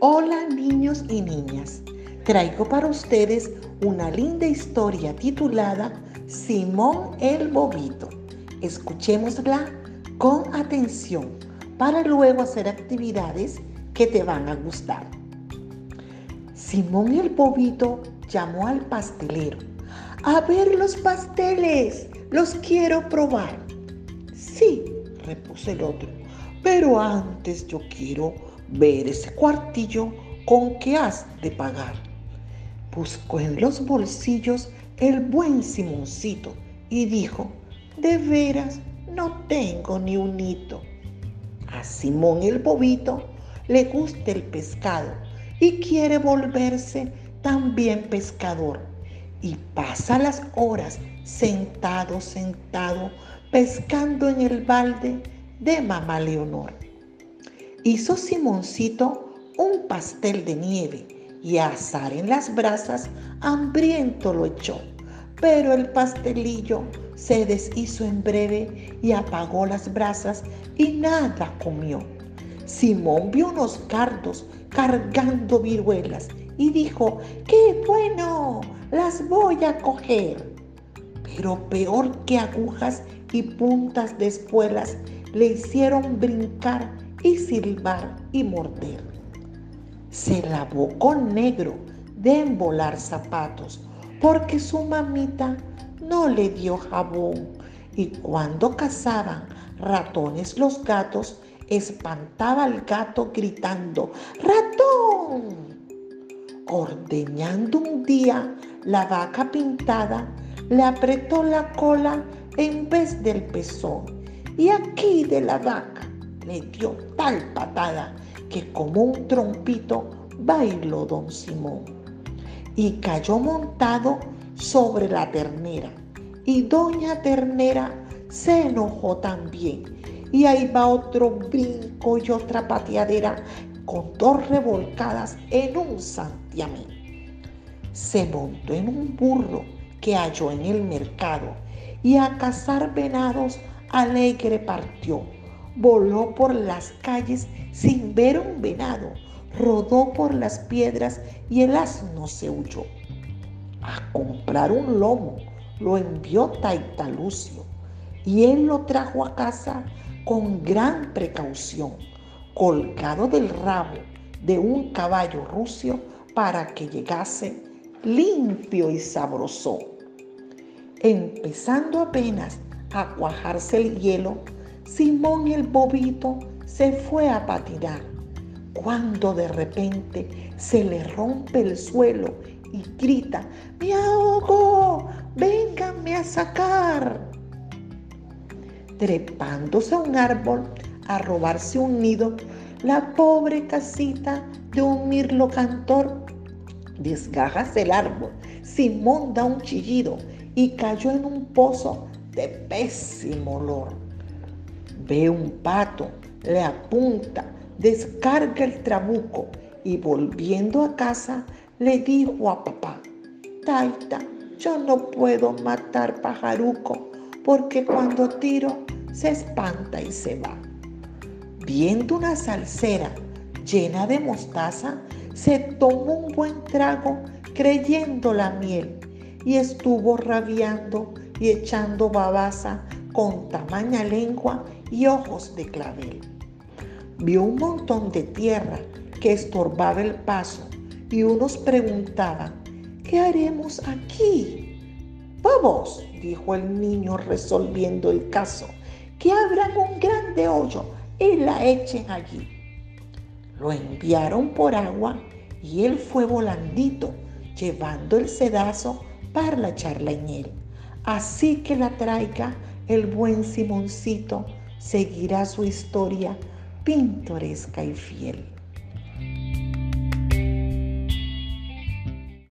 Hola niños y niñas, traigo para ustedes una linda historia titulada Simón el Bobito. Escuchémosla con atención para luego hacer actividades que te van a gustar. Simón el Bobito llamó al pastelero. A ver los pasteles, los quiero probar. Sí, repuso el otro, pero antes yo quiero ver ese cuartillo con que has de pagar. Buscó en los bolsillos el buen Simoncito y dijo, de veras no tengo ni un hito. A Simón el bobito le gusta el pescado y quiere volverse también pescador. Y pasa las horas sentado, sentado, pescando en el balde de mamá Leonor. Hizo Simoncito un pastel de nieve y a asar en las brasas hambriento lo echó. Pero el pastelillo se deshizo en breve y apagó las brasas y nada comió. Simón vio unos cardos cargando viruelas y dijo, ¡qué bueno! Las voy a coger. Pero peor que agujas y puntas de espuelas le hicieron brincar y silbar y morder. Se lavó con negro de embolar zapatos porque su mamita no le dio jabón y cuando cazaban ratones los gatos, espantaba al gato gritando, ¡ratón! Ordeñando un día la vaca pintada, le apretó la cola en vez del pezón y aquí de la vaca dio tal patada que como un trompito bailó don Simón y cayó montado sobre la ternera. Y doña ternera se enojó también. Y ahí va otro brinco y otra pateadera con dos revolcadas en un santiamén. Se montó en un burro que halló en el mercado y a cazar venados alegre partió voló por las calles sin ver un venado, rodó por las piedras y el asno se huyó. A comprar un lomo lo envió Taitalucio y él lo trajo a casa con gran precaución, colgado del rabo de un caballo rucio para que llegase limpio y sabroso. Empezando apenas a cuajarse el hielo, Simón el bobito se fue a patinar, cuando de repente se le rompe el suelo y grita, ¡Me ahogo! ¡Vénganme a sacar! Trepándose a un árbol a robarse un nido, la pobre casita de un mirlo cantor desgajas el árbol, Simón da un chillido y cayó en un pozo de pésimo olor Ve un pato, le apunta, descarga el trabuco y volviendo a casa le dijo a papá, Taita, yo no puedo matar pajaruco porque cuando tiro se espanta y se va. Viendo una salsera llena de mostaza, se tomó un buen trago creyendo la miel y estuvo rabiando y echando babaza con tamaña lengua y ojos de clavel. Vio un montón de tierra que estorbaba el paso y unos preguntaban, ¿qué haremos aquí? Vamos, dijo el niño resolviendo el caso, que abran un grande hoyo y la echen allí. Lo enviaron por agua y él fue volandito, llevando el sedazo para echarla en él. Así que la traiga el buen Simoncito seguirá su historia pintoresca y fiel.